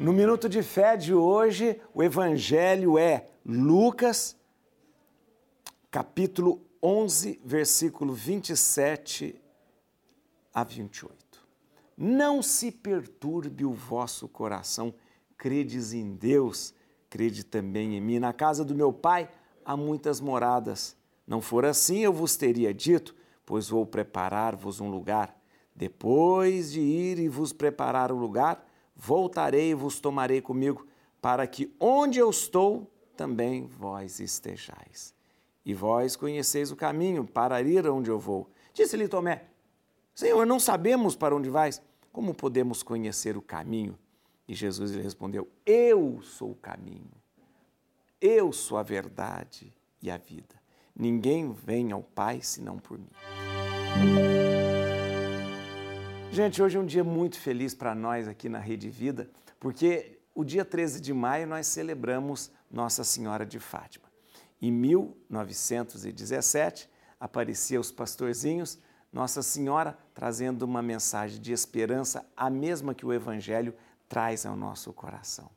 minuto de fé de hoje, o evangelho é Lucas, capítulo 11, versículo 27 a 28. Não se perturbe o vosso coração, credes em Deus, crede também em mim. Na casa do meu pai há muitas moradas. Não for assim, eu vos teria dito, pois vou preparar-vos um lugar. Depois de ir e vos preparar o lugar, voltarei e vos tomarei comigo, para que onde eu estou, também vós estejais. E vós conheceis o caminho para ir onde eu vou. Disse-lhe Tomé: Senhor, não sabemos para onde vais. Como podemos conhecer o caminho? E Jesus lhe respondeu: Eu sou o caminho, eu sou a verdade e a vida. Ninguém vem ao Pai senão por mim. Gente, hoje é um dia muito feliz para nós aqui na Rede Vida, porque o dia 13 de maio nós celebramos Nossa Senhora de Fátima. Em 1917, aparecia os pastorzinhos, Nossa Senhora trazendo uma mensagem de esperança, a mesma que o Evangelho traz ao nosso coração.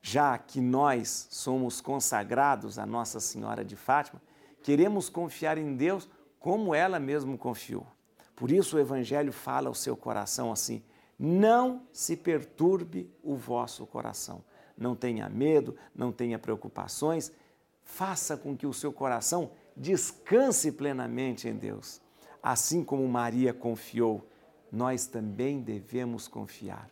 Já que nós somos consagrados a Nossa Senhora de Fátima, queremos confiar em Deus como ela mesmo confiou. Por isso o Evangelho fala ao seu coração assim: não se perturbe o vosso coração. Não tenha medo, não tenha preocupações. Faça com que o seu coração descanse plenamente em Deus. Assim como Maria confiou, nós também devemos confiar.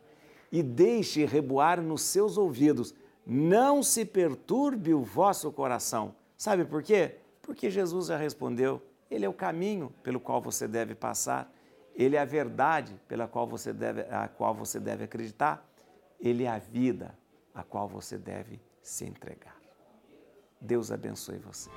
E deixe reboar nos seus ouvidos: não se perturbe o vosso coração. Sabe por quê? Porque Jesus já respondeu ele é o caminho pelo qual você deve passar, ele é a verdade pela qual você deve, a qual você deve acreditar, ele é a vida a qual você deve se entregar. Deus abençoe você.